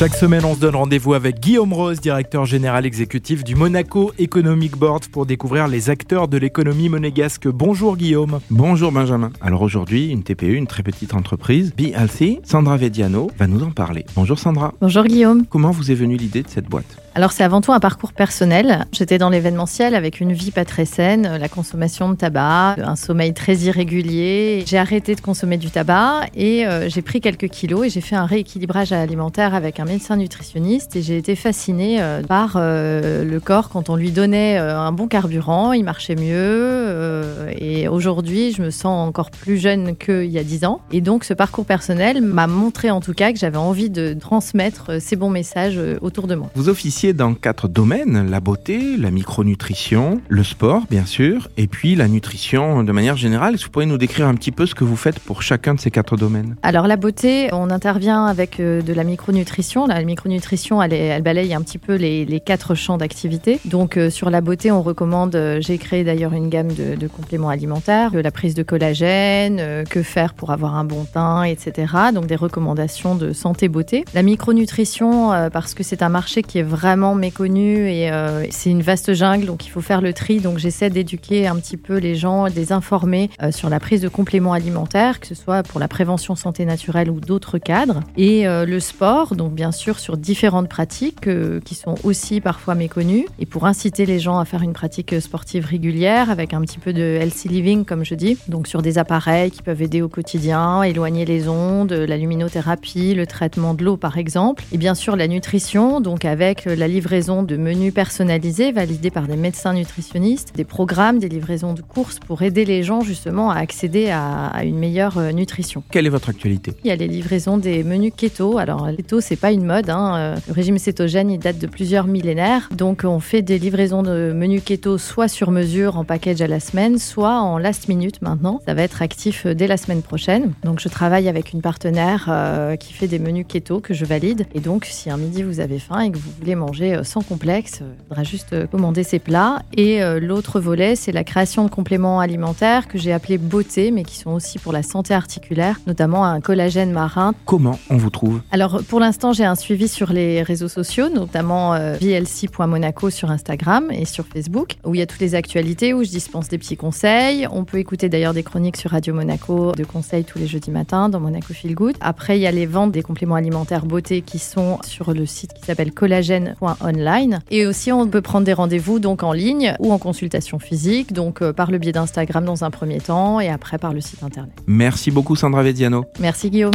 Chaque semaine, on se donne rendez-vous avec Guillaume Rose, directeur général exécutif du Monaco Economic Board, pour découvrir les acteurs de l'économie monégasque. Bonjour Guillaume. Bonjour Benjamin. Alors aujourd'hui, une TPE, une très petite entreprise, BLC, Sandra Vediano va nous en parler. Bonjour Sandra. Bonjour Guillaume. Comment vous est venue l'idée de cette boîte? Alors c'est avant tout un parcours personnel. J'étais dans l'événementiel avec une vie pas très saine, la consommation de tabac, un sommeil très irrégulier. J'ai arrêté de consommer du tabac et euh, j'ai pris quelques kilos et j'ai fait un rééquilibrage alimentaire avec un médecin nutritionniste et j'ai été fascinée euh, par euh, le corps quand on lui donnait un bon carburant, il marchait mieux et aujourd'hui je me sens encore plus jeune qu'il y a 10 ans et donc ce parcours personnel m'a montré en tout cas que j'avais envie de transmettre ces bons messages autour de moi. Vous officiez dans quatre domaines, la beauté, la micronutrition, le sport bien sûr, et puis la nutrition de manière générale. Est-ce que vous pourriez nous décrire un petit peu ce que vous faites pour chacun de ces quatre domaines? Alors la beauté, on intervient avec euh, de la micronutrition. La micronutrition, elle, balaye un petit peu les, quatre champs d'activité. Donc euh, sur la beauté, on recommande, euh, j'ai créé d'ailleurs une gamme de, compléments alimentaires, la prise de collagène, que faire pour avoir un bon teint, etc. Donc des recommandations de santé beauté. La micronutrition, parce que c'est un marché qui est vraiment méconnu et euh, c'est une vaste jungle, donc il faut faire le tri. Donc j'essaie d'éduquer un petit peu les gens, de les informer euh, sur la prise de compléments alimentaires, que ce soit pour la prévention santé naturelle ou d'autres cadres. Et euh, le sport, donc bien sûr sur différentes pratiques qui sont aussi parfois méconnues. Et pour inciter les gens à faire une pratique sportive régulière avec un petit peu de healthy living, comme je dis, donc sur des appareils qui peuvent aider au quotidien, éloigner les ondes, la luminothérapie, le traitement de l'eau par exemple. Et bien sûr la nutrition, donc avec la livraison de menus personnalisés validés par des médecins nutritionnistes, des programmes, des livraisons de courses pour aider les gens justement à accéder à, une meilleure euh, nutrition. Quelle est votre actualité? Il y a les livraisons des menus keto. Alors keto, c'est pas une mode. Hein. Euh, le régime cétogène, il date de plusieurs millénaires. Donc on fait des livraisons de menus keto soit sur mesure en package à la semaine, soit en last minute maintenant. Ça va être actif euh, dès la semaine prochaine. Donc je travaille avec une partenaire qui fait des menus keto que je valide. Et donc si un midi vous avez faim et que vous voulez manger euh, sans complexe. Il faudra juste euh, commander ses plats. Et euh, l'autre volet, c'est la création de compléments alimentaires que j'ai appelés beauté, mais qui sont aussi pour la santé articulaire, notamment un collagène marin. Comment on vous trouve? Alors pour l'instant, j'ai un suivi sur les réseaux sociaux, notamment vlc.monaco sur Instagram et sur Facebook, où il y a toutes les actualités, où je dispense des petits conseils. On peut écouter d'ailleurs des chroniques sur Radio Monaco de conseils tous les jeudis matins dans Monaco Feel Good. Après, il y a les ventes des compléments alimentaires beauté qui sont sur le site qui s'appelle collagène online. Et aussi, on peut prendre des rendez-vous donc en ligne ou en consultation physique, donc euh, par le biais d'Instagram dans un premier temps et après par le site internet. Merci beaucoup Sandra Vediano. Merci Guillaume.